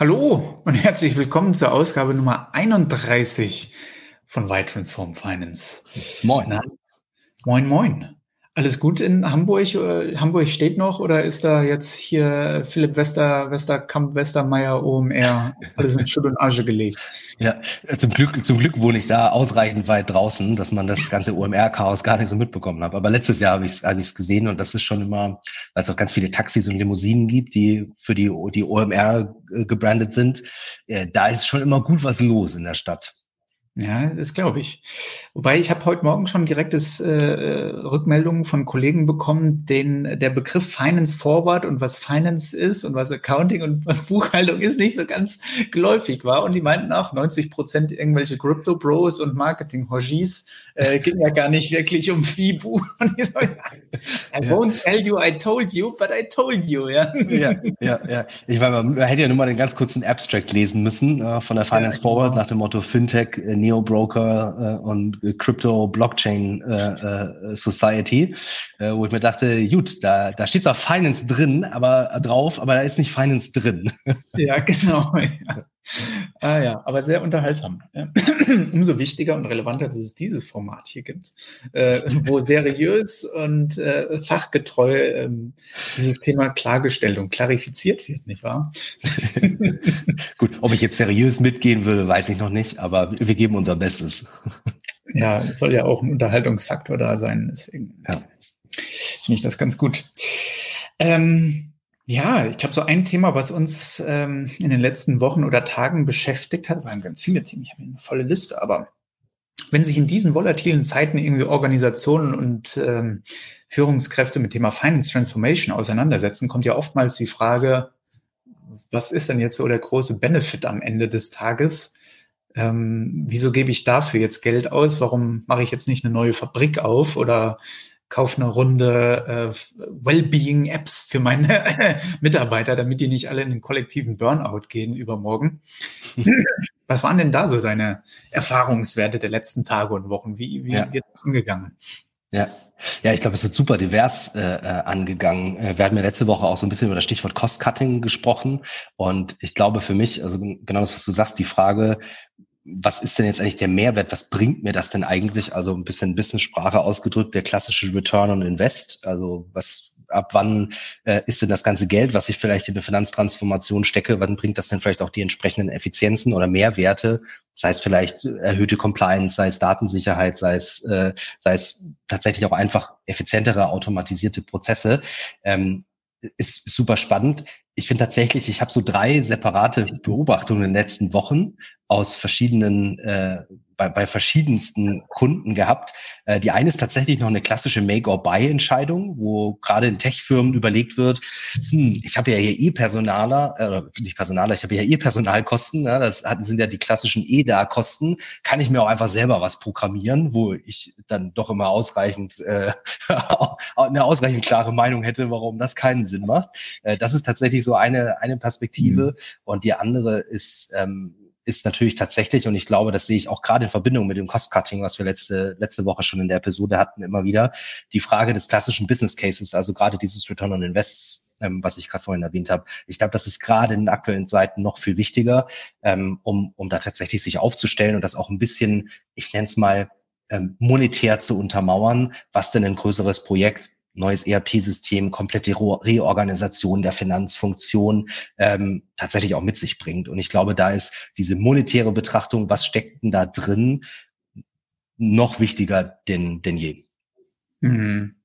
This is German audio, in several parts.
Hallo und herzlich willkommen zur Ausgabe Nummer 31 von Y Transform Finance. Moin. Na, moin, moin. Alles gut in Hamburg? Äh, Hamburg steht noch oder ist da jetzt hier Philipp Wester, Westerkamp, Westermeier, OMR, alles in Schutt und Asche gelegt? Ja, zum Glück, zum Glück wohne ich da ausreichend weit draußen, dass man das ganze OMR-Chaos gar nicht so mitbekommen hat. Aber letztes Jahr habe ich es hab gesehen und das ist schon immer, weil es auch ganz viele Taxis und Limousinen gibt, die für die, die OMR äh, gebrandet sind. Äh, da ist schon immer gut was los in der Stadt. Ja, das glaube ich. Wobei ich habe heute Morgen schon direktes äh, Rückmeldungen von Kollegen bekommen, denen der Begriff Finance Forward und was Finance ist und was Accounting und was Buchhaltung ist, nicht so ganz geläufig war. Und die meinten auch, 90 Prozent irgendwelche Crypto Bros und Marketing Hojis äh, ging ja gar nicht wirklich um FIBU. Und ich so, I won't tell you I told you, but I told you. Ja, ja, ja. ja. Ich meine, man hätte ja nur mal den ganz kurzen Abstract lesen müssen äh, von der Finance ja, Forward genau. nach dem Motto Fintech, äh, Neo-Broker äh, und Crypto-Blockchain äh, äh, Society, äh, wo ich mir dachte, gut, da, da steht zwar Finance drin, aber äh, drauf, aber da ist nicht Finance drin. Ja, genau. Ja. Ah ja, aber sehr unterhaltsam. Umso wichtiger und relevanter, dass es dieses Format hier gibt, äh, wo seriös und äh, fachgetreu äh, dieses Thema klargestellt und klarifiziert wird, nicht wahr? Gut, ob ich jetzt seriös mitgehen würde, weiß ich noch nicht, aber wir geben unser Bestes. ja, es soll ja auch ein Unterhaltungsfaktor da sein, deswegen ja. finde ich das ganz gut. Ähm, ja, ich glaube, so ein Thema, was uns ähm, in den letzten Wochen oder Tagen beschäftigt hat, waren ganz viele Themen. Ich habe eine volle Liste, aber wenn sich in diesen volatilen Zeiten irgendwie Organisationen und ähm, Führungskräfte mit Thema Finance Transformation auseinandersetzen, kommt ja oftmals die Frage, was ist denn jetzt so der große Benefit am Ende des Tages? Ähm, wieso gebe ich dafür jetzt Geld aus? Warum mache ich jetzt nicht eine neue Fabrik auf oder kaufe eine Runde äh, Wellbeing-Apps für meine Mitarbeiter, damit die nicht alle in den kollektiven Burnout gehen übermorgen. Was waren denn da so seine Erfahrungswerte der letzten Tage und Wochen? Wie, wie ja. wird das angegangen? Ja, ja, ich glaube, es wird super divers äh, äh angegangen. Äh, wir hatten ja letzte Woche auch so ein bisschen über das Stichwort Cost-Cutting gesprochen. Und ich glaube für mich, also genau das, was du sagst, die Frage, was ist denn jetzt eigentlich der Mehrwert? Was bringt mir das denn eigentlich? Also ein bisschen Business-Sprache ausgedrückt, der klassische Return on Invest. Also was, ab wann äh, ist denn das ganze Geld, was ich vielleicht in eine Finanztransformation stecke, wann bringt das denn vielleicht auch die entsprechenden Effizienzen oder Mehrwerte? Sei es vielleicht erhöhte Compliance, sei es Datensicherheit, sei es, äh, sei es tatsächlich auch einfach effizientere automatisierte Prozesse. Ähm, ist super spannend. Ich finde tatsächlich, ich habe so drei separate Beobachtungen in den letzten Wochen aus verschiedenen äh, bei, bei verschiedensten Kunden gehabt. Äh, die eine ist tatsächlich noch eine klassische Make-or-Buy-Entscheidung, wo gerade in Tech-Firmen überlegt wird, hm, ich habe ja hier E-Personaler, äh, nicht Personaler, ich habe ja E-Personalkosten, ja, das hat, sind ja die klassischen EDA-Kosten, kann ich mir auch einfach selber was programmieren, wo ich dann doch immer ausreichend äh, eine ausreichend klare Meinung hätte, warum das keinen Sinn macht. Äh, das ist tatsächlich so eine, eine Perspektive. Mhm. Und die andere ist, ähm, ist natürlich tatsächlich, und ich glaube, das sehe ich auch gerade in Verbindung mit dem Cost-Cutting, was wir letzte, letzte Woche schon in der Episode hatten, immer wieder, die Frage des klassischen Business Cases, also gerade dieses Return on Invests, ähm, was ich gerade vorhin erwähnt habe. Ich glaube, das ist gerade in den aktuellen Zeiten noch viel wichtiger, ähm, um, um da tatsächlich sich aufzustellen und das auch ein bisschen, ich nenne es mal, ähm, monetär zu untermauern, was denn ein größeres Projekt neues ERP-System, komplette Reorganisation der Finanzfunktion ähm, tatsächlich auch mit sich bringt. Und ich glaube, da ist diese monetäre Betrachtung, was steckt denn da drin, noch wichtiger denn, denn je. Mhm.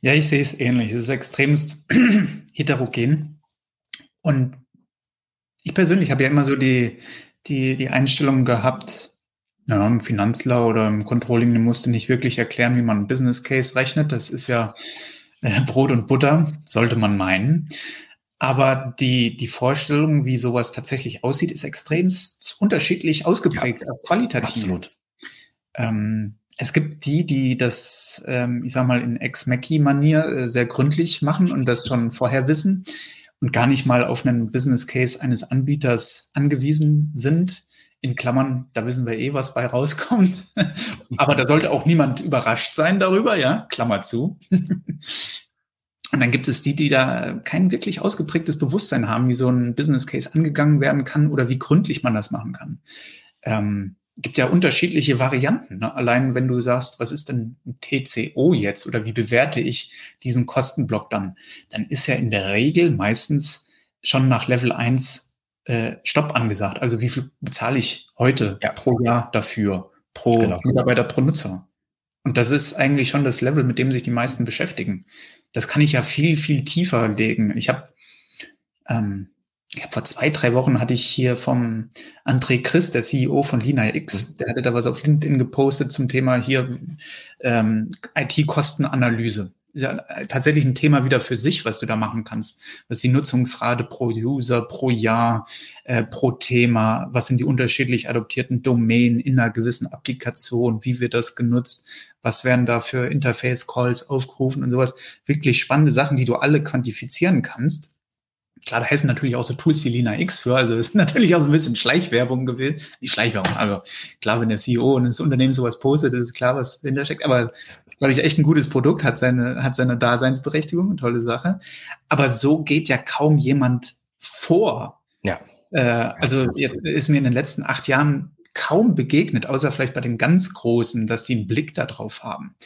Ja, ich sehe es ähnlich. Es ist extremst heterogen. Und ich persönlich habe ja immer so die, die, die Einstellung gehabt, ja, im Finanzler oder im Controlling, du musst du nicht wirklich erklären, wie man einen Business Case rechnet. Das ist ja äh, Brot und Butter, sollte man meinen. Aber die, die Vorstellung, wie sowas tatsächlich aussieht, ist extremst unterschiedlich ausgeprägt, ja, qualitativ. Absolut. Ähm, es gibt die, die das, ähm, ich sag mal, in Ex-Mackie-Manier äh, sehr gründlich machen und das schon vorher wissen und gar nicht mal auf einen Business Case eines Anbieters angewiesen sind in Klammern, da wissen wir eh, was bei rauskommt. Aber da sollte auch niemand überrascht sein darüber, ja, Klammer zu. Und dann gibt es die, die da kein wirklich ausgeprägtes Bewusstsein haben, wie so ein Business Case angegangen werden kann oder wie gründlich man das machen kann. Ähm, gibt ja unterschiedliche Varianten. Ne? Allein wenn du sagst, was ist denn ein TCO jetzt oder wie bewerte ich diesen Kostenblock dann, dann ist ja in der Regel meistens schon nach Level 1 äh, Stopp angesagt. Also wie viel bezahle ich heute ja. pro Jahr dafür, pro genau. Mitarbeiter, pro Nutzer? Und das ist eigentlich schon das Level, mit dem sich die meisten beschäftigen. Das kann ich ja viel, viel tiefer legen. Ich habe ähm, ich habe vor zwei, drei Wochen hatte ich hier vom André Christ, der CEO von Lina X, mhm. der hatte da was auf LinkedIn gepostet zum Thema hier ähm, IT-Kostenanalyse. Ja, tatsächlich ein Thema wieder für sich, was du da machen kannst. Was ist die Nutzungsrate pro User, pro Jahr, äh, pro Thema? Was sind die unterschiedlich adoptierten Domänen in einer gewissen Applikation? Wie wird das genutzt? Was werden da für Interface-Calls aufgerufen und sowas? Wirklich spannende Sachen, die du alle quantifizieren kannst Klar, da helfen natürlich auch so Tools wie Lina X für. Also ist natürlich auch so ein bisschen Schleichwerbung gewesen. Die Schleichwerbung, also klar, wenn der CEO und das Unternehmen sowas postet, ist klar, was dahinter steckt. Aber glaube ich, echt ein gutes Produkt, hat seine, hat seine Daseinsberechtigung, eine tolle Sache. Aber so geht ja kaum jemand vor. Ja. Äh, also jetzt ist mir in den letzten acht Jahren kaum begegnet, außer vielleicht bei den ganz Großen, dass sie einen Blick darauf haben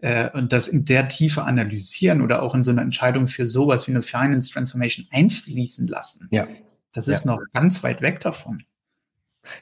äh, und das in der Tiefe analysieren oder auch in so eine Entscheidung für sowas wie eine Finance Transformation einfließen lassen. Ja. Das ist ja. noch ganz weit weg davon.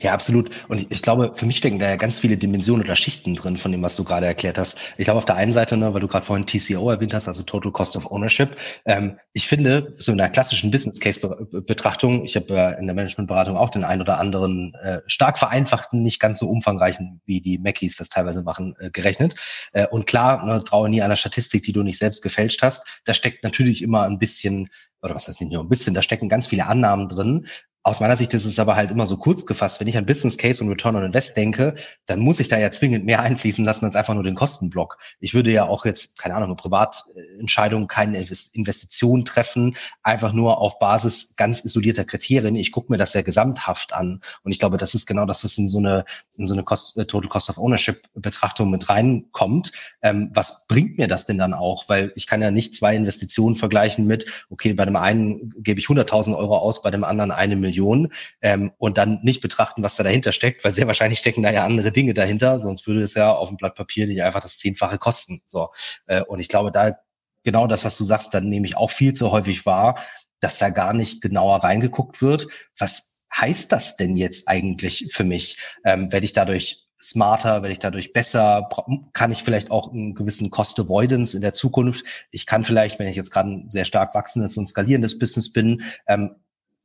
Ja, absolut. Und ich glaube, für mich stecken da ja ganz viele Dimensionen oder Schichten drin von dem, was du gerade erklärt hast. Ich glaube, auf der einen Seite, ne, weil du gerade vorhin TCO erwähnt hast, also Total Cost of Ownership. Ähm, ich finde, so in der klassischen Business Case Betrachtung, ich habe äh, in der Managementberatung auch den einen oder anderen äh, stark vereinfachten, nicht ganz so umfangreichen, wie die Mackies das teilweise machen, äh, gerechnet. Äh, und klar, ne, traue nie einer Statistik, die du nicht selbst gefälscht hast. Da steckt natürlich immer ein bisschen oder was heißt nicht nur ein bisschen, da stecken ganz viele Annahmen drin, aus meiner Sicht ist es aber halt immer so kurz gefasst. Wenn ich an Business Case und Return on Invest denke, dann muss ich da ja zwingend mehr einfließen lassen als einfach nur den Kostenblock. Ich würde ja auch jetzt, keine Ahnung, eine Privatentscheidung, keine Investition treffen, einfach nur auf Basis ganz isolierter Kriterien. Ich gucke mir das ja gesamthaft an. Und ich glaube, das ist genau das, was in so eine, in so eine Cost, äh, Total Cost of Ownership Betrachtung mit reinkommt. Ähm, was bringt mir das denn dann auch? Weil ich kann ja nicht zwei Investitionen vergleichen mit, okay, bei dem einen gebe ich 100.000 Euro aus, bei dem anderen eine Million. Million ähm, und dann nicht betrachten, was da dahinter steckt, weil sehr wahrscheinlich stecken da ja andere Dinge dahinter, sonst würde es ja auf dem Blatt Papier nicht einfach das Zehnfache kosten. So äh, Und ich glaube, da genau das, was du sagst, dann nehme ich auch viel zu häufig wahr, dass da gar nicht genauer reingeguckt wird. Was heißt das denn jetzt eigentlich für mich? Ähm, werde ich dadurch smarter, werde ich dadurch besser, kann ich vielleicht auch einen gewissen Cost Avoidance in der Zukunft. Ich kann vielleicht, wenn ich jetzt gerade ein sehr stark wachsendes und skalierendes Business bin, ähm,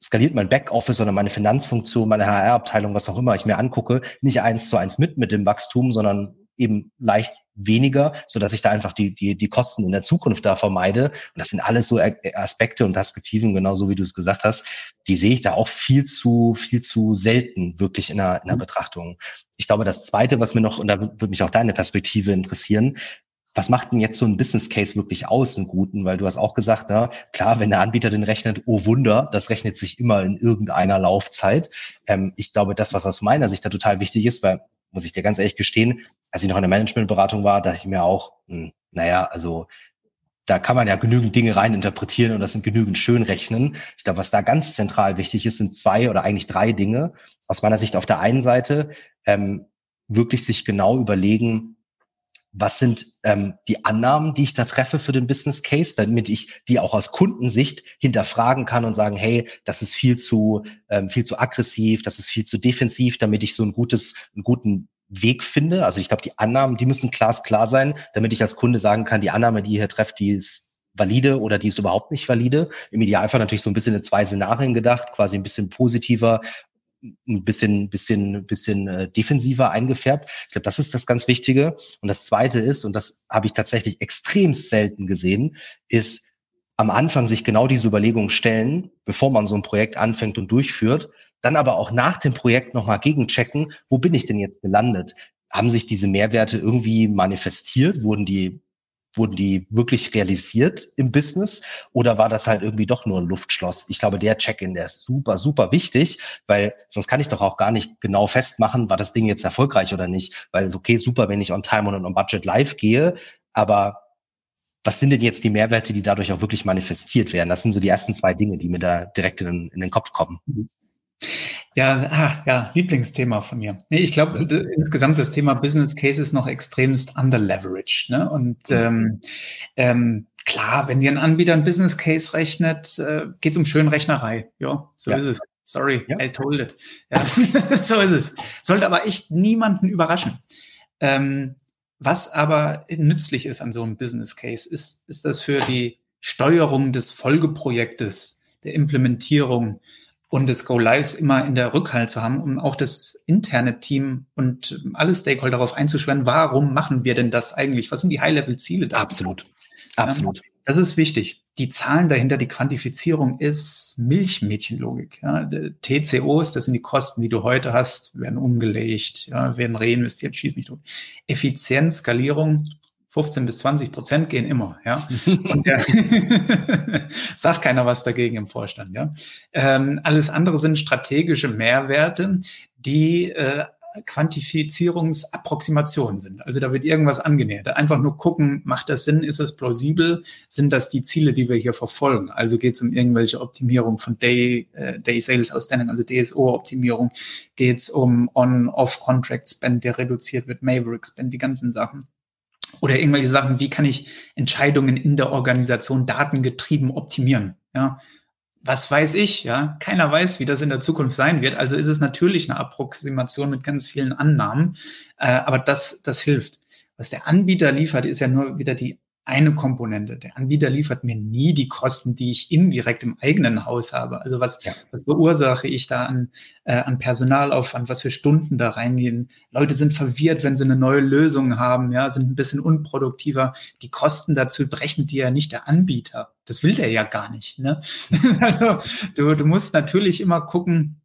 skaliert mein Backoffice oder meine Finanzfunktion, meine HR-Abteilung, was auch immer ich mir angucke, nicht eins zu eins mit mit dem Wachstum, sondern eben leicht weniger, so dass ich da einfach die, die, die Kosten in der Zukunft da vermeide. Und das sind alles so Aspekte und Perspektiven, genauso wie du es gesagt hast, die sehe ich da auch viel zu, viel zu selten wirklich in der, in der mhm. Betrachtung. Ich glaube, das zweite, was mir noch, und da würde mich auch deine Perspektive interessieren, was macht denn jetzt so ein Business Case wirklich aus, einen guten? Weil du hast auch gesagt, na, klar, wenn der Anbieter den rechnet, oh Wunder, das rechnet sich immer in irgendeiner Laufzeit. Ähm, ich glaube, das, was aus meiner Sicht da total wichtig ist, weil, muss ich dir ganz ehrlich gestehen, als ich noch in der Managementberatung war, dachte ich mir auch, hm, naja, also da kann man ja genügend Dinge reininterpretieren und das sind genügend schön rechnen. Ich glaube, was da ganz zentral wichtig ist, sind zwei oder eigentlich drei Dinge. Aus meiner Sicht auf der einen Seite ähm, wirklich sich genau überlegen, was sind ähm, die Annahmen, die ich da treffe für den Business Case, damit ich die auch aus Kundensicht hinterfragen kann und sagen, hey, das ist viel zu ähm, viel zu aggressiv, das ist viel zu defensiv, damit ich so ein gutes, einen guten Weg finde. Also ich glaube, die Annahmen, die müssen glasklar sein, damit ich als Kunde sagen kann, die Annahme, die ihr hier trefft, die ist valide oder die ist überhaupt nicht valide. Im Idealfall natürlich so ein bisschen in zwei Szenarien gedacht, quasi ein bisschen positiver ein bisschen, bisschen, bisschen äh, defensiver eingefärbt. Ich glaube, das ist das ganz Wichtige. Und das Zweite ist, und das habe ich tatsächlich extrem selten gesehen, ist am Anfang sich genau diese Überlegungen stellen, bevor man so ein Projekt anfängt und durchführt, dann aber auch nach dem Projekt nochmal gegenchecken, wo bin ich denn jetzt gelandet? Haben sich diese Mehrwerte irgendwie manifestiert? Wurden die wurden die wirklich realisiert im Business oder war das halt irgendwie doch nur ein Luftschloss? Ich glaube, der Check-in, der ist super, super wichtig, weil sonst kann ich doch auch gar nicht genau festmachen, war das Ding jetzt erfolgreich oder nicht. Weil es okay, super, wenn ich on time und on budget live gehe, aber was sind denn jetzt die Mehrwerte, die dadurch auch wirklich manifestiert werden? Das sind so die ersten zwei Dinge, die mir da direkt in, in den Kopf kommen. Ja, ah, ja, Lieblingsthema von mir. Nee, ich glaube, insgesamt das Thema Business Case ist noch extremst underleveraged. Ne? Und mhm. ähm, ähm, klar, wenn dir ein Anbieter ein Business Case rechnet, äh, geht es um Schönrechnerei. Ja, so ja. ist es. Sorry, ja. I told it. Ja, so ist es. Sollte aber echt niemanden überraschen. Ähm, was aber nützlich ist an so einem Business Case, ist, ist das für die Steuerung des Folgeprojektes, der Implementierung und des Go Lives immer in der Rückhalt zu haben, um auch das interne Team und alle Stakeholder darauf einzuschwören, warum machen wir denn das eigentlich? Was sind die High-Level-Ziele da? Absolut. Absolut. Das ist wichtig. Die Zahlen dahinter, die Quantifizierung ist Milchmädchenlogik. Ja. TCOs, das sind die Kosten, die du heute hast, werden umgelegt, ja, werden reinvestiert, schieß mich tot. Effizienz, Skalierung, 15 bis 20 Prozent gehen immer, ja. Und der sagt keiner was dagegen im Vorstand, ja. Ähm, alles andere sind strategische Mehrwerte, die äh, Quantifizierungsapproximationen sind. Also da wird irgendwas angenähert. Einfach nur gucken, macht das Sinn, ist es plausibel, sind das die Ziele, die wir hier verfolgen? Also geht es um irgendwelche Optimierung von Day, äh, Day Sales Outstanding, also DSO-Optimierung, geht es um On-Off-Contract Spend, der reduziert wird, Maverick Spend, die ganzen Sachen. Oder irgendwelche Sachen, wie kann ich Entscheidungen in der Organisation datengetrieben optimieren? Ja, was weiß ich, ja, keiner weiß, wie das in der Zukunft sein wird. Also ist es natürlich eine Approximation mit ganz vielen Annahmen, äh, aber das, das hilft. Was der Anbieter liefert, ist ja nur wieder die eine Komponente. Der Anbieter liefert mir nie die Kosten, die ich indirekt im eigenen Haus habe. Also was, ja. was verursache ich da an, äh, an Personalaufwand, was für Stunden da reingehen. Leute sind verwirrt, wenn sie eine neue Lösung haben, ja, sind ein bisschen unproduktiver. Die Kosten dazu brechen dir ja nicht der Anbieter. Das will der ja gar nicht. Ne? also du, du musst natürlich immer gucken,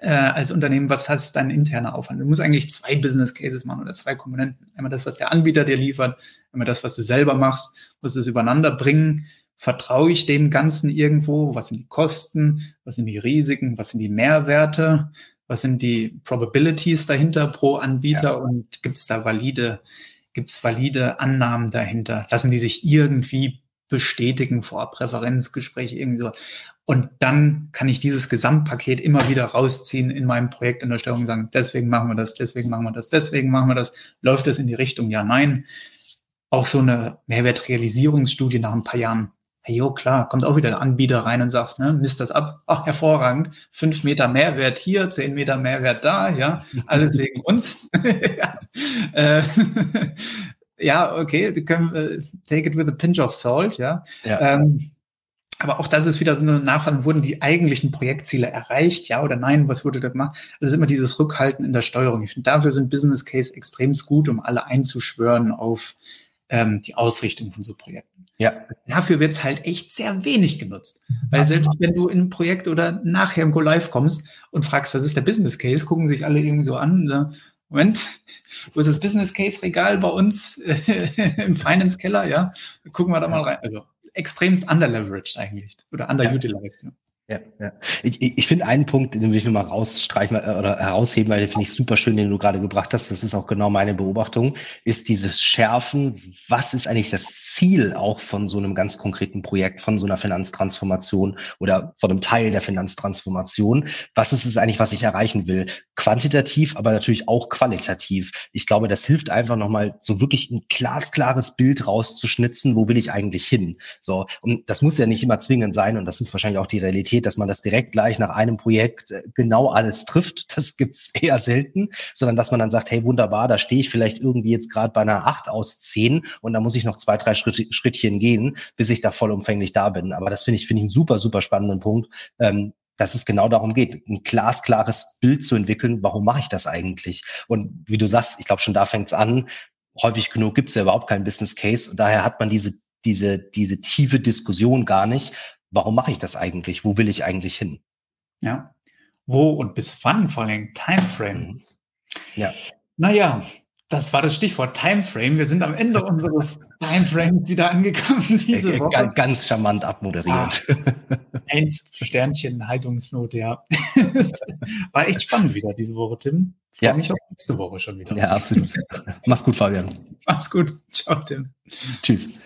äh, als Unternehmen, was heißt dein interner Aufwand? Du musst eigentlich zwei Business Cases machen oder zwei Komponenten. Einmal das, was der Anbieter dir liefert, einmal das, was du selber machst, musst es übereinander bringen. Vertraue ich dem Ganzen irgendwo? Was sind die Kosten? Was sind die Risiken? Was sind die Mehrwerte? Was sind die Probabilities dahinter pro Anbieter? Ja. Und gibt es da valide, gibt es valide Annahmen dahinter? Lassen die sich irgendwie bestätigen vor Präferenzgespräch irgendwie so. Und dann kann ich dieses Gesamtpaket immer wieder rausziehen in meinem Projekt in der Steuerung und sagen, deswegen machen wir das, deswegen machen wir das, deswegen machen wir das. Läuft das in die Richtung? Ja, nein. Auch so eine Mehrwertrealisierungsstudie nach ein paar Jahren. Hey, jo, klar, kommt auch wieder der Anbieter rein und sagt, ne, misst das ab. Ach, hervorragend. Fünf Meter Mehrwert hier, zehn Meter Mehrwert da, ja. Alles wegen uns. ja. Äh, ja, okay, take it with a pinch of salt, ja. ja. Ähm, aber auch das ist wieder so eine Nachfrage, wurden die eigentlichen Projektziele erreicht, ja oder nein, was wurde da gemacht? Das ist immer dieses Rückhalten in der Steuerung. Ich finde, dafür sind Business Case extrem gut, um alle einzuschwören auf ähm, die Ausrichtung von so Projekten. Ja. Dafür wird es halt echt sehr wenig genutzt. Weil Absolut. selbst wenn du in ein Projekt oder nachher im Go Live kommst und fragst, was ist der Business Case, gucken sich alle irgendwie so an, ne? Moment, wo ist das Business Case Regal bei uns äh, im Finance Keller? Ja, gucken wir da mal rein. Also extremst underleveraged eigentlich oder underutilized. Ja. Ja, ja. Ich, ich finde einen Punkt, den will ich nur mal rausstreichen äh, oder herausheben, weil den finde ich super schön, den du gerade gebracht hast. Das ist auch genau meine Beobachtung, ist dieses Schärfen. Was ist eigentlich das Ziel auch von so einem ganz konkreten Projekt, von so einer Finanztransformation oder von einem Teil der Finanztransformation? Was ist es eigentlich, was ich erreichen will? Quantitativ, aber natürlich auch qualitativ. Ich glaube, das hilft einfach nochmal so wirklich ein glasklares Bild rauszuschnitzen. Wo will ich eigentlich hin? So. Und das muss ja nicht immer zwingend sein. Und das ist wahrscheinlich auch die Realität Qualität, dass man das direkt gleich nach einem Projekt äh, genau alles trifft. Das gibt's eher selten, sondern dass man dann sagt, hey, wunderbar, da stehe ich vielleicht irgendwie jetzt gerade bei einer acht aus zehn und da muss ich noch zwei, drei Schritt, Schrittchen gehen, bis ich da vollumfänglich da bin. Aber das finde ich, finde ich einen super, super spannenden Punkt. Ähm, dass es genau darum geht, ein glasklares Bild zu entwickeln, warum mache ich das eigentlich? Und wie du sagst, ich glaube, schon da fängt es an, häufig genug gibt es ja überhaupt keinen Business Case und daher hat man diese, diese, diese tiefe Diskussion gar nicht, warum mache ich das eigentlich? Wo will ich eigentlich hin? Ja. Wo und bis wann vor allem Timeframe? Mhm. Ja. Naja, das war das Stichwort Timeframe. Wir sind am Ende unseres Timeframes wieder angekommen diese äh, Woche. Ganz charmant abmoderiert. Ah, eins Sternchen Haltungsnote, ja. War echt spannend wieder diese Woche, Tim. Freue ja. mich auf nächste Woche schon wieder. Ja, absolut. Mach's gut, Fabian. Mach's gut. Ciao, Tim. Tschüss.